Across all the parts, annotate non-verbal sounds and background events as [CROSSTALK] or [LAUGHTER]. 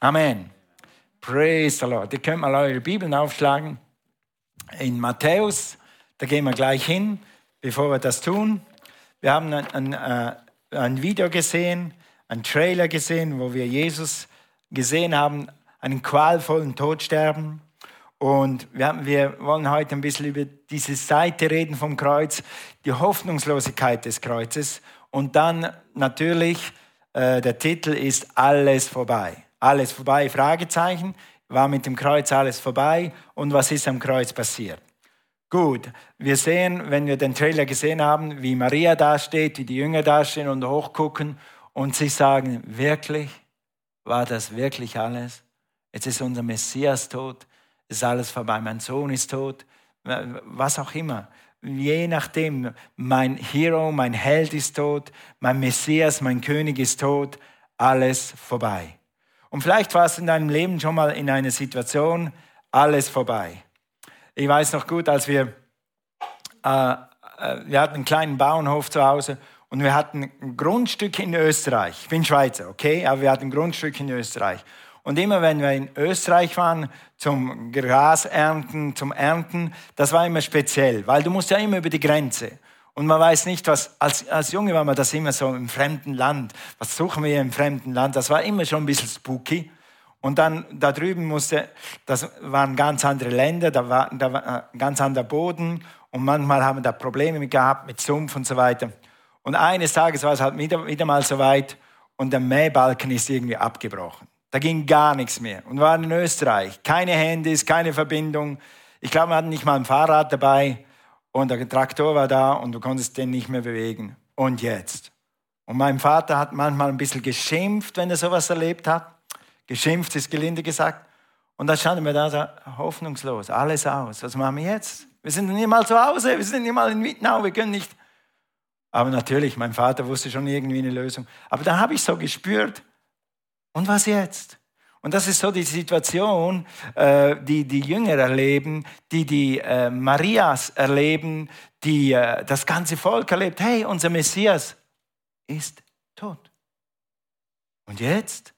Amen. Praise the Lord. Ihr könnt mal eure Bibeln aufschlagen. In Matthäus, da gehen wir gleich hin, bevor wir das tun. Wir haben ein, ein, äh, ein Video gesehen, einen Trailer gesehen, wo wir Jesus gesehen haben, einen qualvollen Tod sterben. Und wir, haben, wir wollen heute ein bisschen über diese Seite reden vom Kreuz, die Hoffnungslosigkeit des Kreuzes. Und dann natürlich, äh, der Titel ist Alles vorbei. Alles vorbei, Fragezeichen. War mit dem Kreuz alles vorbei? Und was ist am Kreuz passiert? Gut, wir sehen, wenn wir den Trailer gesehen haben, wie Maria dasteht, wie die Jünger dastehen und hochgucken und sie sagen, wirklich, war das wirklich alles? Jetzt ist unser Messias tot, ist alles vorbei, mein Sohn ist tot, was auch immer. Je nachdem, mein Hero, mein Held ist tot, mein Messias, mein König ist tot, alles vorbei. Und vielleicht warst du in deinem Leben schon mal in einer Situation, alles vorbei. Ich weiß noch gut, als wir, äh, äh, wir hatten einen kleinen Bauernhof zu Hause und wir hatten ein Grundstück in Österreich. Ich bin Schweizer, okay, aber wir hatten ein Grundstück in Österreich. Und immer wenn wir in Österreich waren zum Grasernten, zum Ernten, das war immer speziell, weil du musst ja immer über die Grenze. Und man weiß nicht, was, als, als Junge war man das immer so im fremden Land. Was suchen wir im fremden Land? Das war immer schon ein bisschen spooky. Und dann da drüben musste, das waren ganz andere Länder, da war, da war äh, ganz anderer Boden. Und manchmal haben wir da Probleme gehabt mit Sumpf und so weiter. Und eines Tages war es halt wieder, wieder mal so weit und der Mähbalken ist irgendwie abgebrochen. Da ging gar nichts mehr. Und wir waren in Österreich. Keine Handys, keine Verbindung. Ich glaube, wir hatten nicht mal ein Fahrrad dabei. Und der Traktor war da und du konntest den nicht mehr bewegen. Und jetzt? Und mein Vater hat manchmal ein bisschen geschimpft, wenn er sowas erlebt hat. Geschimpft ist gelinde gesagt. Und da standen wir da so hoffnungslos, alles aus. Was machen wir jetzt? Wir sind nicht mal zu Hause, wir sind nicht mal in Wittenau, wir können nicht. Aber natürlich, mein Vater wusste schon irgendwie eine Lösung. Aber da habe ich so gespürt, und was jetzt? Und das ist so die Situation, äh, die die Jünger erleben, die die äh, Marias erleben, die äh, das ganze Volk erlebt. Hey, unser Messias ist tot. Und jetzt?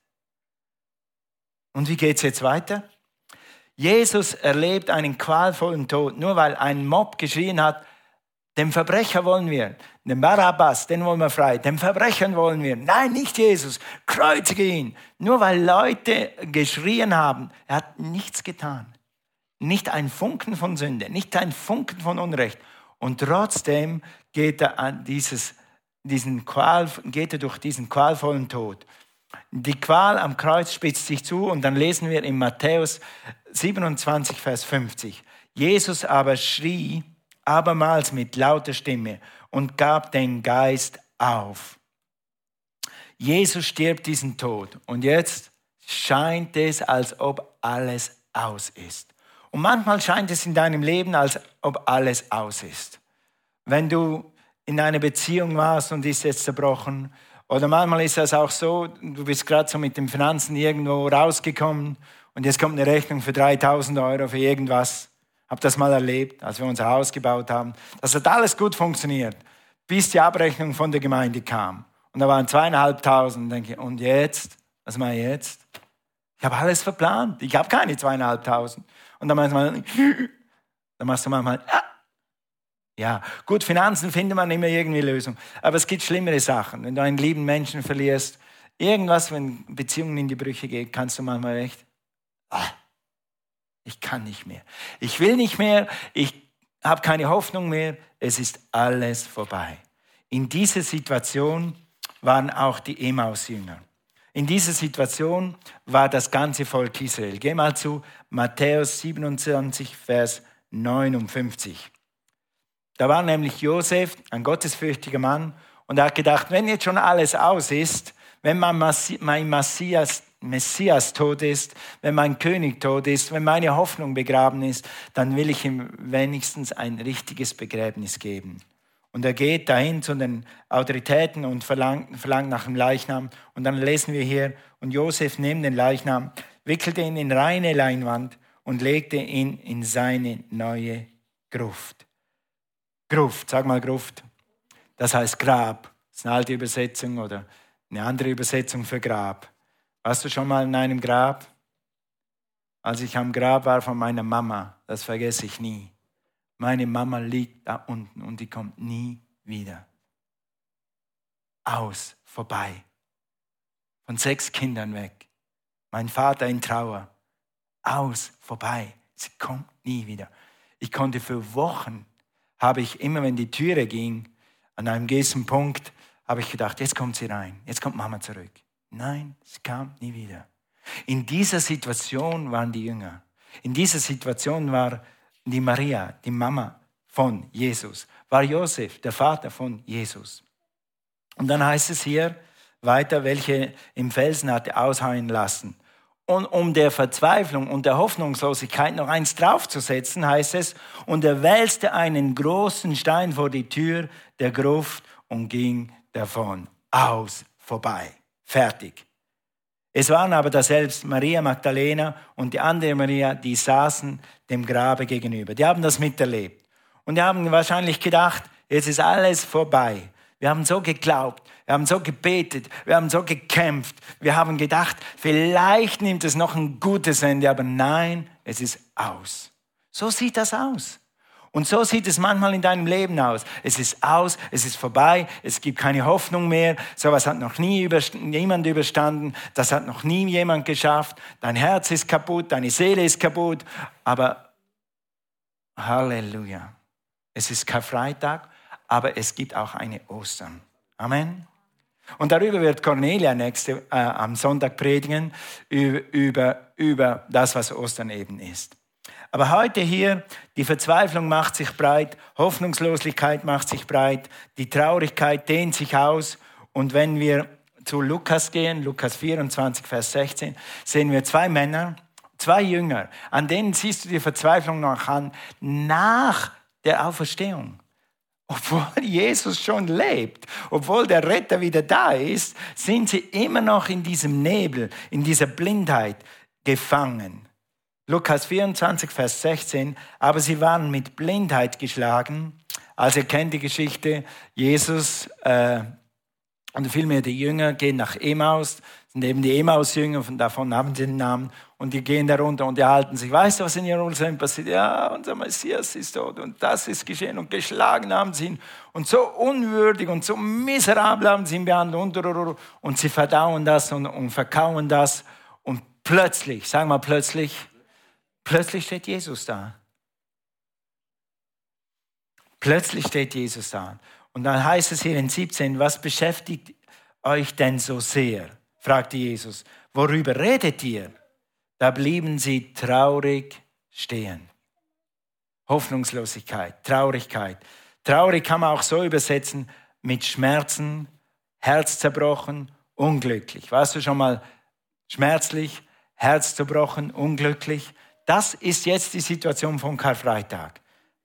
Und wie geht es jetzt weiter? Jesus erlebt einen qualvollen Tod, nur weil ein Mob geschrien hat, dem Verbrecher wollen wir, den Barabbas, den wollen wir frei, dem Verbrechern wollen wir. Nein, nicht Jesus, kreuzige ihn. Nur weil Leute geschrien haben, er hat nichts getan. Nicht ein Funken von Sünde, nicht ein Funken von Unrecht. Und trotzdem geht er, an dieses, diesen Qual, geht er durch diesen qualvollen Tod. Die Qual am Kreuz spitzt sich zu und dann lesen wir in Matthäus 27, Vers 50. Jesus aber schrie abermals mit lauter Stimme und gab den Geist auf. Jesus stirbt diesen Tod und jetzt scheint es, als ob alles aus ist. Und manchmal scheint es in deinem Leben, als ob alles aus ist. Wenn du in einer Beziehung warst und ist jetzt zerbrochen, oder manchmal ist es auch so, du bist gerade so mit den Finanzen irgendwo rausgekommen und jetzt kommt eine Rechnung für 3000 Euro für irgendwas. Hab das mal erlebt, als wir unser Haus gebaut haben. Das hat alles gut funktioniert, bis die Abrechnung von der Gemeinde kam. Und da waren zweieinhalbtausend. Denke und jetzt? Was mache ich jetzt? Ich habe alles verplant. Ich habe keine zweieinhalbtausend. Und dann machst du mal, [LAUGHS] dann machst du manchmal, ah, [LAUGHS] ja, gut, Finanzen findet man immer irgendwie Lösung. Aber es gibt schlimmere Sachen. Wenn du einen lieben Menschen verlierst, irgendwas, wenn Beziehungen in die Brüche gehen, kannst du manchmal echt, ah, ich kann nicht mehr. Ich will nicht mehr. Ich habe keine Hoffnung mehr. Es ist alles vorbei. In dieser Situation waren auch die Emaus-Jünger. In dieser Situation war das ganze Volk Israel. Geh mal zu Matthäus 27, Vers 59. Da war nämlich Josef, ein gottesfürchtiger Mann, und er hat gedacht, wenn jetzt schon alles aus ist, wenn mein, Messias, Messias tot ist, wenn mein König tot ist, wenn meine Hoffnung begraben ist, dann will ich ihm wenigstens ein richtiges Begräbnis geben. Und er geht dahin zu den Autoritäten und verlangt, verlangt nach dem Leichnam. Und dann lesen wir hier, und Josef nimmt den Leichnam, wickelte ihn in reine Leinwand und legte ihn in seine neue Gruft. Gruft, sag mal Gruft. Das heißt Grab. Das ist eine alte Übersetzung oder eine andere Übersetzung für Grab. Warst du schon mal in einem Grab? Als ich am Grab war von meiner Mama, das vergesse ich nie. Meine Mama liegt da unten und die kommt nie wieder. Aus, vorbei. Von sechs Kindern weg. Mein Vater in Trauer. Aus, vorbei. Sie kommt nie wieder. Ich konnte für Wochen, habe ich immer, wenn die Türe ging, an einem gewissen Punkt, habe ich gedacht, jetzt kommt sie rein, jetzt kommt Mama zurück. Nein, sie kam nie wieder. In dieser Situation waren die Jünger. In dieser Situation war die Maria, die Mama von Jesus, war Josef, der Vater von Jesus. Und dann heißt es hier weiter, welche im Felsen hatte aushauen lassen. Und um der Verzweiflung und der Hoffnungslosigkeit noch eins draufzusetzen, heißt es, und er wälzte einen großen Stein vor die Tür der Gruft und ging davon. Aus, vorbei, fertig. Es waren aber da selbst Maria Magdalena und die andere Maria, die saßen dem Grabe gegenüber. Die haben das miterlebt. Und die haben wahrscheinlich gedacht, jetzt ist alles vorbei. Wir haben so geglaubt, wir haben so gebetet, wir haben so gekämpft, wir haben gedacht, vielleicht nimmt es noch ein gutes Ende, aber nein, es ist aus. So sieht das aus. Und so sieht es manchmal in deinem Leben aus. Es ist aus, es ist vorbei, es gibt keine Hoffnung mehr. Sowas hat noch nie jemand überstanden, das hat noch nie jemand geschafft. Dein Herz ist kaputt, deine Seele ist kaputt. Aber Halleluja. Es ist Karfreitag, aber es gibt auch eine Ostern. Amen. Und darüber wird Cornelia nächste, äh, am Sonntag predigen, über, über, über das, was Ostern eben ist. Aber heute hier, die Verzweiflung macht sich breit, Hoffnungslosigkeit macht sich breit, die Traurigkeit dehnt sich aus. Und wenn wir zu Lukas gehen, Lukas 24, Vers 16, sehen wir zwei Männer, zwei Jünger, an denen siehst du die Verzweiflung noch an, nach der Auferstehung. Obwohl Jesus schon lebt, obwohl der Retter wieder da ist, sind sie immer noch in diesem Nebel, in dieser Blindheit gefangen. Lukas 24, Vers 16, aber sie waren mit Blindheit geschlagen. Also ihr kennt die Geschichte, Jesus äh, und vielmehr die Jünger gehen nach Emmaus, sind eben die Emmaus-Jünger, von davon haben sie den Namen, und die gehen darunter und erhalten sich. Weißt du, was in Jerusalem passiert? Ja, unser Messias ist tot und das ist geschehen und geschlagen haben sie ihn und so unwürdig und so miserabel haben sie ihn behandelt und, und sie verdauen das und, und verkauen das und plötzlich, sagen wir plötzlich, plötzlich steht Jesus da. Plötzlich steht Jesus da. Und dann heißt es hier in 17, was beschäftigt euch denn so sehr? fragte Jesus. Worüber redet ihr? Da blieben sie traurig stehen. Hoffnungslosigkeit, Traurigkeit. Traurig kann man auch so übersetzen mit Schmerzen, Herz zerbrochen, unglücklich. Warst du schon mal schmerzlich, Herz zerbrochen, unglücklich? Das ist jetzt die Situation von Karfreitag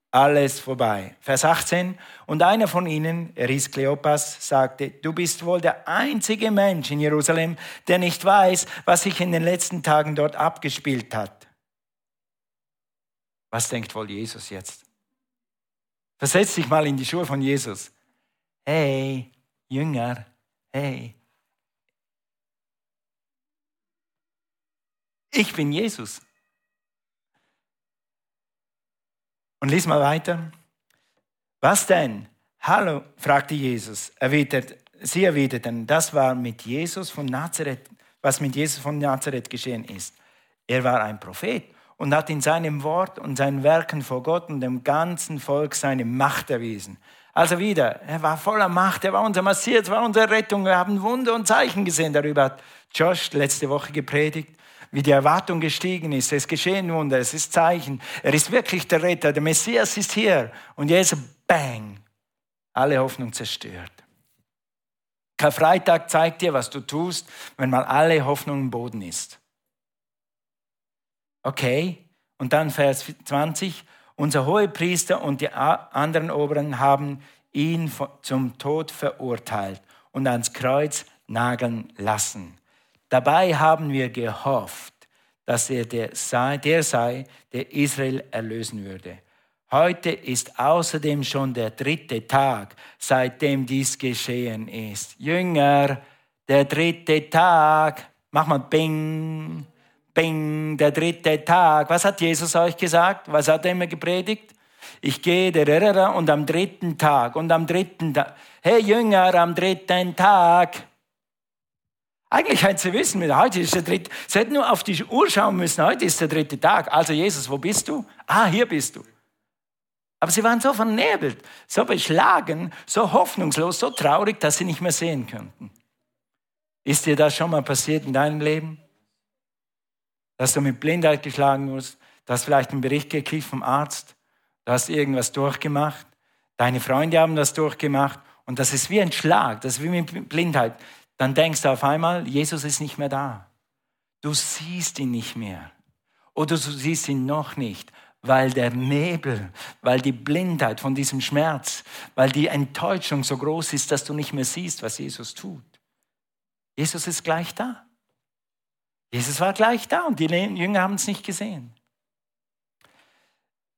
alles vorbei. Vers 18. Und einer von ihnen, er hieß Kleopas, sagte, du bist wohl der einzige Mensch in Jerusalem, der nicht weiß, was sich in den letzten Tagen dort abgespielt hat. Was denkt wohl Jesus jetzt? Versetz dich mal in die Schuhe von Jesus. Hey, Jünger, hey. Ich bin Jesus. Und lies mal weiter. Was denn? Hallo, fragte Jesus. Erwidert, sie erwiderten, das war mit Jesus von Nazareth, was mit Jesus von Nazareth geschehen ist. Er war ein Prophet und hat in seinem Wort und seinen Werken vor Gott und dem ganzen Volk seine Macht erwiesen. Also wieder, er war voller Macht, er war unser Messias, war unsere Rettung. Wir haben Wunder und Zeichen gesehen. Darüber hat Josh letzte Woche gepredigt wie die Erwartung gestiegen ist. Es geschehen Wunder, es ist Zeichen. Er ist wirklich der Retter, der Messias ist hier. Und jetzt, bang, alle Hoffnung zerstört. Karfreitag zeigt dir, was du tust, wenn mal alle Hoffnung im Boden ist. Okay, und dann Vers 20. Unser Hohepriester und die anderen Oberen haben ihn zum Tod verurteilt und ans Kreuz nageln lassen. Dabei haben wir gehofft, dass er der sei, der sei, der Israel erlösen würde. Heute ist außerdem schon der dritte Tag, seitdem dies geschehen ist. Jünger, der dritte Tag. Mach mal Bing, Bing, der dritte Tag. Was hat Jesus euch gesagt? Was hat er immer gepredigt? Ich gehe und am dritten Tag und am dritten Tag. Hey Jünger, am dritten Tag. Eigentlich hätten sie wissen müssen, heute ist der dritte. Sie hätten nur auf die Uhr schauen müssen, heute ist der dritte Tag. Also Jesus, wo bist du? Ah, hier bist du. Aber sie waren so vernebelt, so beschlagen, so hoffnungslos, so traurig, dass sie nicht mehr sehen könnten. Ist dir das schon mal passiert in deinem Leben? Dass du mit Blindheit geschlagen du hast vielleicht einen Bericht gekriegt vom Arzt, du hast irgendwas durchgemacht, deine Freunde haben das durchgemacht und das ist wie ein Schlag, das ist wie mit Blindheit. Dann denkst du auf einmal, Jesus ist nicht mehr da. Du siehst ihn nicht mehr. Oder du siehst ihn noch nicht, weil der Nebel, weil die Blindheit von diesem Schmerz, weil die Enttäuschung so groß ist, dass du nicht mehr siehst, was Jesus tut. Jesus ist gleich da. Jesus war gleich da und die Jünger haben es nicht gesehen.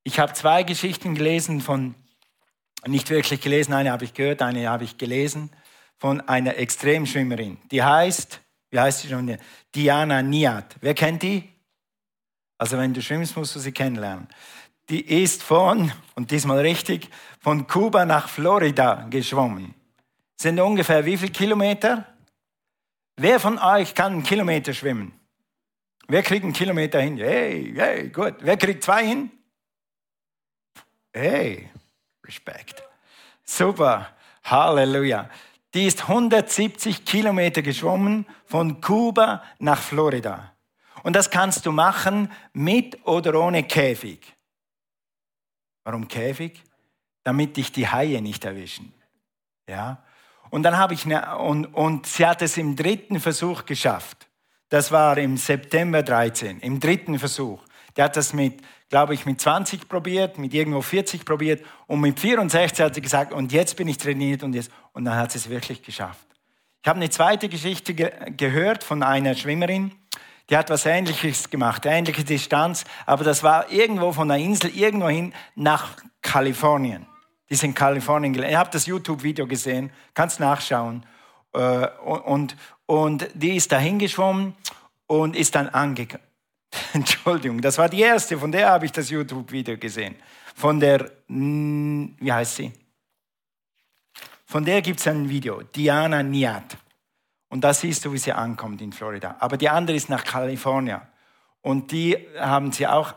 Ich habe zwei Geschichten gelesen von, nicht wirklich gelesen, eine habe ich gehört, eine habe ich gelesen, von einer Extremschwimmerin. Die heißt, wie heißt sie schon? Diana Niat. Wer kennt die? Also wenn du schwimmst, musst du sie kennenlernen. Die ist von, und diesmal richtig, von Kuba nach Florida geschwommen. Sind ungefähr wie viele Kilometer? Wer von euch kann einen Kilometer schwimmen? Wer kriegt einen Kilometer hin? Hey, hey, gut. Wer kriegt zwei hin? Hey, Respekt. Super. Halleluja. Die ist 170 Kilometer geschwommen von Kuba nach Florida. Und das kannst du machen mit oder ohne Käfig. Warum Käfig? Damit dich die Haie nicht erwischen. Ja. Und dann habe ich eine, und, und sie hat es im dritten Versuch geschafft. Das war im September 13, im dritten Versuch. Der hat das mit, glaube ich, mit 20 probiert, mit irgendwo 40 probiert und mit 64 hat sie gesagt, und jetzt bin ich trainiert und jetzt, und dann hat sie es wirklich geschafft. Ich habe eine zweite Geschichte ge gehört von einer Schwimmerin, die hat was Ähnliches gemacht, ähnliche Distanz, aber das war irgendwo von der Insel irgendwo hin nach Kalifornien. Die sind in Kalifornien gelernt. Ich habe das YouTube-Video gesehen, kannst nachschauen. Äh, und, und die ist da hingeschwommen und ist dann angekommen. [LAUGHS] Entschuldigung, das war die erste, von der habe ich das YouTube-Video gesehen. Von der, wie heißt sie? Von der gibt es ein Video, Diana Niat. Und da siehst du, wie sie ankommt in Florida. Aber die andere ist nach Kalifornien. Und die haben sie auch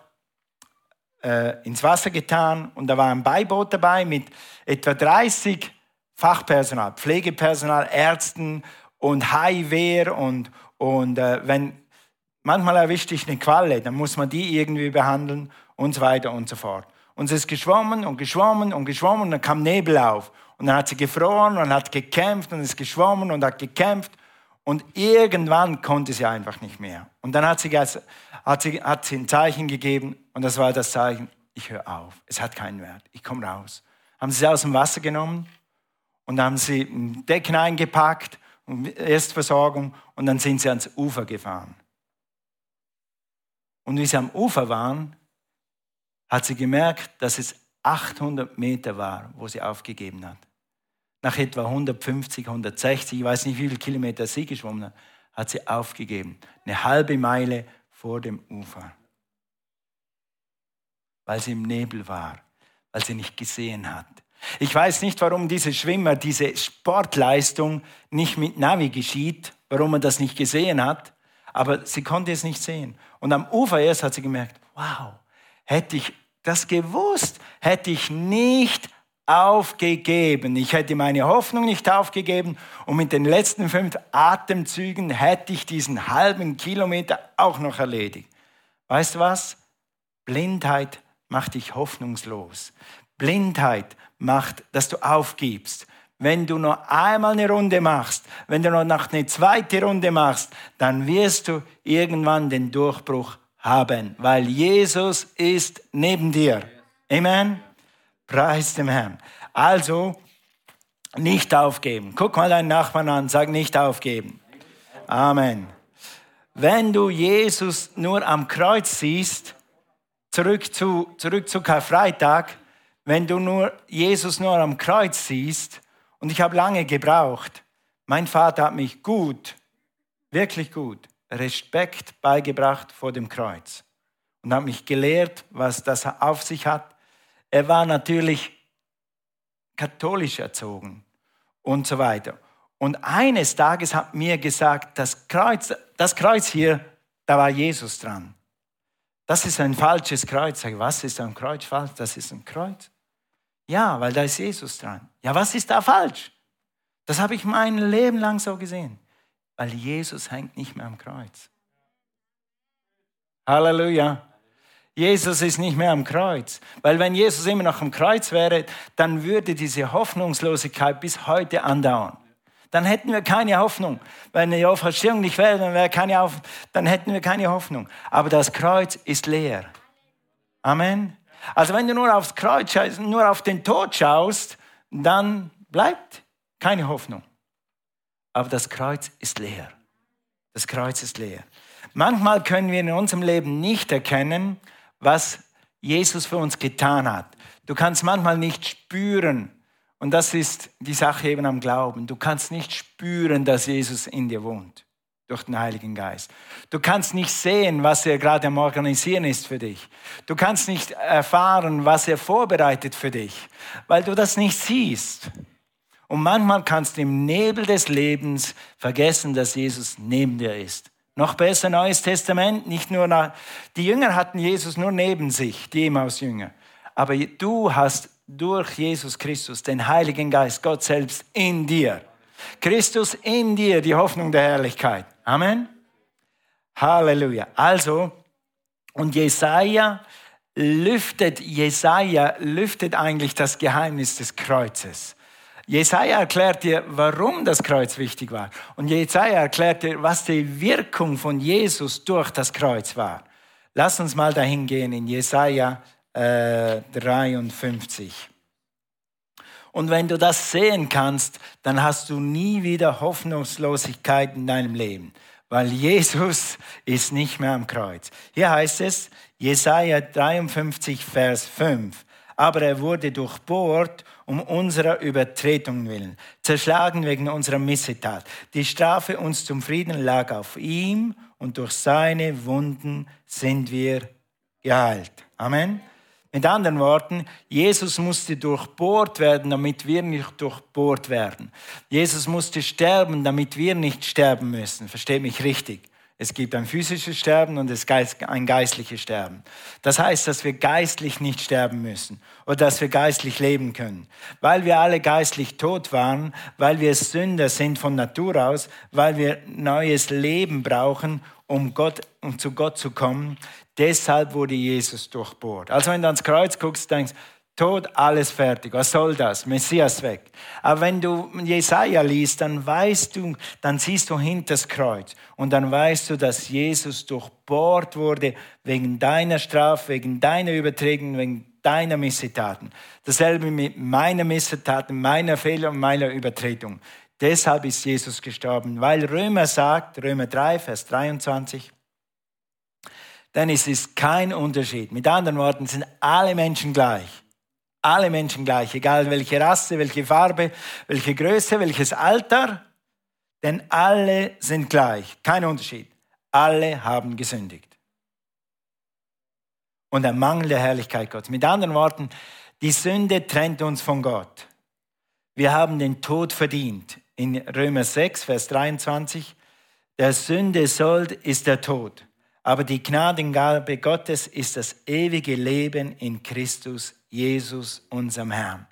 äh, ins Wasser getan. Und da war ein Beiboot dabei mit etwa 30 Fachpersonal, Pflegepersonal, Ärzten und Highwehr. Und, und äh, wenn manchmal erwischt dich eine Qualle, dann muss man die irgendwie behandeln und so weiter und so fort. Und sie ist geschwommen und geschwommen und geschwommen und dann kam Nebel auf. Und dann hat sie gefroren und hat gekämpft und ist geschwommen und hat gekämpft. Und irgendwann konnte sie einfach nicht mehr. Und dann hat sie, hat sie, hat sie ein Zeichen gegeben und das war das Zeichen, ich höre auf, es hat keinen Wert, ich komme raus. Haben sie aus dem Wasser genommen und haben sie ein Deck eingepackt und Erstversorgung und dann sind sie ans Ufer gefahren. Und wie sie am Ufer waren, hat sie gemerkt, dass es 800 Meter war, wo sie aufgegeben hat nach etwa 150, 160, ich weiß nicht, wie viele Kilometer sie geschwommen hat, hat sie aufgegeben. Eine halbe Meile vor dem Ufer. Weil sie im Nebel war, weil sie nicht gesehen hat. Ich weiß nicht, warum diese Schwimmer diese Sportleistung nicht mit Navi geschieht, warum man das nicht gesehen hat, aber sie konnte es nicht sehen. Und am Ufer erst hat sie gemerkt, wow, hätte ich das gewusst, hätte ich nicht aufgegeben. Ich hätte meine Hoffnung nicht aufgegeben und mit den letzten fünf Atemzügen hätte ich diesen halben Kilometer auch noch erledigt. Weißt du was? Blindheit macht dich hoffnungslos. Blindheit macht, dass du aufgibst. Wenn du noch einmal eine Runde machst, wenn du noch eine zweite Runde machst, dann wirst du irgendwann den Durchbruch haben, weil Jesus ist neben dir. Amen. Preis dem Herrn. Also, nicht aufgeben. Guck mal deinen Nachbarn an, sag nicht aufgeben. Amen. Wenn du Jesus nur am Kreuz siehst, zurück zu, zurück zu Karfreitag, wenn du nur Jesus nur am Kreuz siehst, und ich habe lange gebraucht, mein Vater hat mich gut, wirklich gut, Respekt beigebracht vor dem Kreuz und hat mich gelehrt, was das auf sich hat. Er war natürlich katholisch erzogen und so weiter. Und eines Tages hat mir gesagt, das Kreuz, das Kreuz hier, da war Jesus dran. Das ist ein falsches Kreuz. Sag, was ist ein Kreuz? Das ist ein Kreuz. Ja, weil da ist Jesus dran. Ja, was ist da falsch? Das habe ich mein Leben lang so gesehen. Weil Jesus hängt nicht mehr am Kreuz. Halleluja. Jesus ist nicht mehr am Kreuz. Weil wenn Jesus immer noch am Kreuz wäre, dann würde diese Hoffnungslosigkeit bis heute andauern. Dann hätten wir keine Hoffnung. Wenn die Auferstehung nicht wäre, dann, wäre keine Auf dann hätten wir keine Hoffnung. Aber das Kreuz ist leer. Amen. Also wenn du nur aufs Kreuz nur auf den Tod schaust, dann bleibt keine Hoffnung. Aber das Kreuz ist leer. Das Kreuz ist leer. Manchmal können wir in unserem Leben nicht erkennen, was Jesus für uns getan hat. Du kannst manchmal nicht spüren, und das ist die Sache eben am Glauben. Du kannst nicht spüren, dass Jesus in dir wohnt durch den Heiligen Geist. Du kannst nicht sehen, was er gerade am Organisieren ist für dich. Du kannst nicht erfahren, was er vorbereitet für dich, weil du das nicht siehst. Und manchmal kannst du im Nebel des Lebens vergessen, dass Jesus neben dir ist. Noch besser Neues Testament, nicht nur nach, die Jünger hatten Jesus nur neben sich, die Emmaus-Jünger. Aber du hast durch Jesus Christus den Heiligen Geist, Gott selbst in dir. Christus in dir, die Hoffnung der Herrlichkeit. Amen. Halleluja. Also, und Jesaja lüftet, Jesaja lüftet eigentlich das Geheimnis des Kreuzes. Jesaja erklärt dir, warum das Kreuz wichtig war. Und Jesaja erklärt dir, was die Wirkung von Jesus durch das Kreuz war. Lass uns mal dahin gehen in Jesaja äh, 53. Und wenn du das sehen kannst, dann hast du nie wieder Hoffnungslosigkeit in deinem Leben, weil Jesus [LAUGHS] ist nicht mehr am Kreuz. Hier heißt es, Jesaja 53, Vers 5 aber er wurde durchbohrt um unserer Übertretung willen, zerschlagen wegen unserer Missetat. Die Strafe uns zum Frieden lag auf ihm und durch seine Wunden sind wir geheilt. Amen. Mit anderen Worten, Jesus musste durchbohrt werden, damit wir nicht durchbohrt werden. Jesus musste sterben, damit wir nicht sterben müssen. Versteht mich richtig. Es gibt ein physisches Sterben und es gibt ein geistliches Sterben. Das heißt, dass wir geistlich nicht sterben müssen oder dass wir geistlich leben können. Weil wir alle geistlich tot waren, weil wir Sünder sind von Natur aus, weil wir neues Leben brauchen, um, Gott, um zu Gott zu kommen. Deshalb wurde Jesus durchbohrt. Also wenn du ans Kreuz guckst, denkst, Tod, alles fertig. Was soll das? Messias weg. Aber wenn du Jesaja liest, dann weißt du, dann siehst du hinter das Kreuz und dann weißt du, dass Jesus durchbohrt wurde wegen deiner Strafe, wegen deiner Übertretung, wegen deiner Missetaten. Dasselbe mit meiner Missetaten, meiner Fehler und meiner Übertretung. Deshalb ist Jesus gestorben, weil Römer sagt, Römer 3, Vers 23, denn es ist kein Unterschied. Mit anderen Worten sind alle Menschen gleich. Alle Menschen gleich, egal welche Rasse, welche Farbe, welche Größe, welches Alter, denn alle sind gleich, kein Unterschied. Alle haben gesündigt. Und der Mangel der Herrlichkeit Gottes. Mit anderen Worten, die Sünde trennt uns von Gott. Wir haben den Tod verdient. In Römer 6, Vers 23, der Sünde Sold ist der Tod, aber die Gnadengabe Gottes ist das ewige Leben in Christus Jesus, unserem Herrn.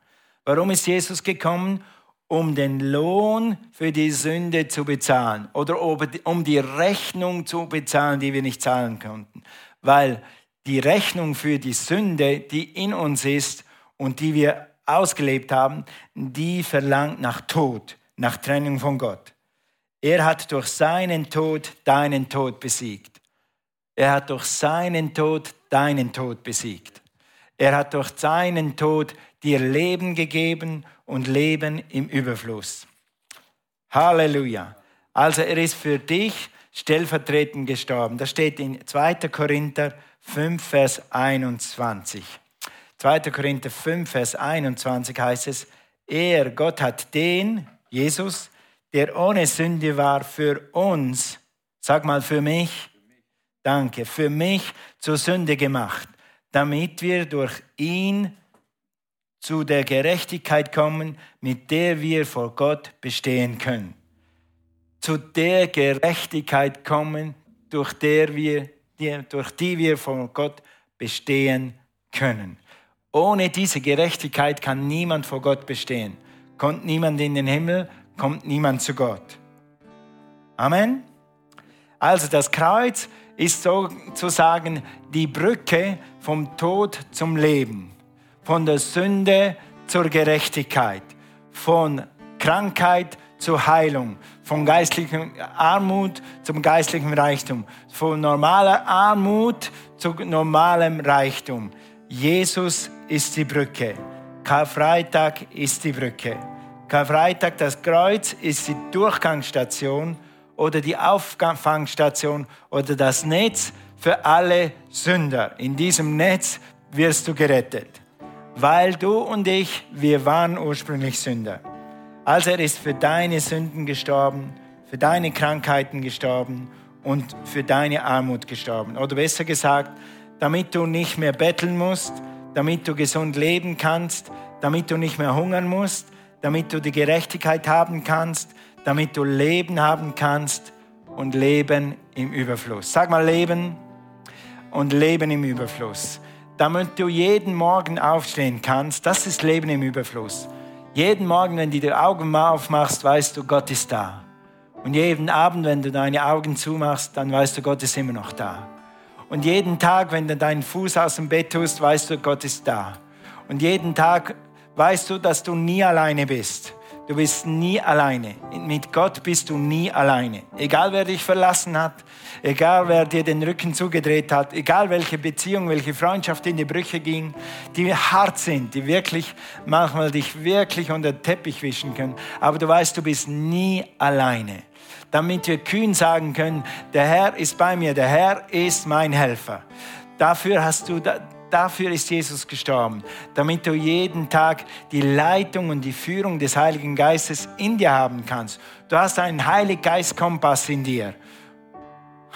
Warum ist Jesus gekommen? Um den Lohn für die Sünde zu bezahlen oder um die Rechnung zu bezahlen, die wir nicht zahlen konnten. Weil die Rechnung für die Sünde, die in uns ist und die wir ausgelebt haben, die verlangt nach Tod, nach Trennung von Gott. Er hat durch seinen Tod deinen Tod besiegt. Er hat durch seinen Tod deinen Tod besiegt. Er hat durch seinen Tod dir Leben gegeben und Leben im Überfluss. Halleluja. Also er ist für dich stellvertretend gestorben. Das steht in 2. Korinther 5, Vers 21. 2. Korinther 5, Vers 21 heißt es, er, Gott hat den, Jesus, der ohne Sünde war, für uns Sag mal für mich. Danke. Für mich zur Sünde gemacht, damit wir durch ihn zu der Gerechtigkeit kommen, mit der wir vor Gott bestehen können. Zu der Gerechtigkeit kommen, durch, der wir, die, durch die wir vor Gott bestehen können. Ohne diese Gerechtigkeit kann niemand vor Gott bestehen. Kommt niemand in den Himmel, kommt niemand zu Gott. Amen. Also das Kreuz ist sozusagen die Brücke vom Tod zum Leben von der Sünde zur Gerechtigkeit, von Krankheit zur Heilung, von geistlicher Armut zum geistlichen Reichtum, von normaler Armut zu normalem Reichtum. Jesus ist die Brücke. Karfreitag ist die Brücke. Karfreitag, das Kreuz, ist die Durchgangsstation oder die Auffangstation oder das Netz für alle Sünder. In diesem Netz wirst du gerettet weil du und ich, wir waren ursprünglich Sünder. Also er ist für deine Sünden gestorben, für deine Krankheiten gestorben und für deine Armut gestorben. Oder besser gesagt, damit du nicht mehr betteln musst, damit du gesund leben kannst, damit du nicht mehr hungern musst, damit du die Gerechtigkeit haben kannst, damit du Leben haben kannst und Leben im Überfluss. Sag mal Leben und Leben im Überfluss damit du jeden Morgen aufstehen kannst. Das ist Leben im Überfluss. Jeden Morgen, wenn du die Augen aufmachst, weißt du, Gott ist da. Und jeden Abend, wenn du deine Augen zumachst, dann weißt du, Gott ist immer noch da. Und jeden Tag, wenn du deinen Fuß aus dem Bett tust, weißt du, Gott ist da. Und jeden Tag weißt du, dass du nie alleine bist. Du bist nie alleine. Mit Gott bist du nie alleine. Egal wer dich verlassen hat, egal wer dir den Rücken zugedreht hat, egal welche Beziehung, welche Freundschaft in die Brüche ging, die hart sind, die wirklich manchmal dich wirklich unter den Teppich wischen können. Aber du weißt, du bist nie alleine. Damit wir kühn sagen können, der Herr ist bei mir, der Herr ist mein Helfer. Dafür hast du Dafür ist Jesus gestorben, damit du jeden Tag die Leitung und die Führung des Heiligen Geistes in dir haben kannst. Du hast einen Heiligen Geist-Kompass in dir.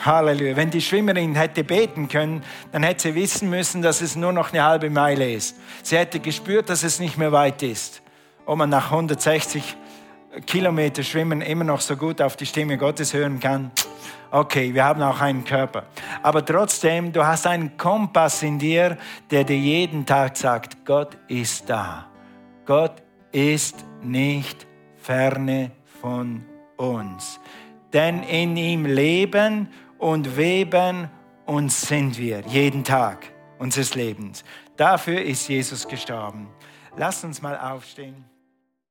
Halleluja. Wenn die Schwimmerin hätte beten können, dann hätte sie wissen müssen, dass es nur noch eine halbe Meile ist. Sie hätte gespürt, dass es nicht mehr weit ist. Ob man nach 160 Kilometer Schwimmen immer noch so gut auf die Stimme Gottes hören kann, Okay, wir haben auch einen Körper. Aber trotzdem, du hast einen Kompass in dir, der dir jeden Tag sagt, Gott ist da. Gott ist nicht ferne von uns. Denn in ihm leben und weben und sind wir jeden Tag unseres Lebens. Dafür ist Jesus gestorben. Lass uns mal aufstehen.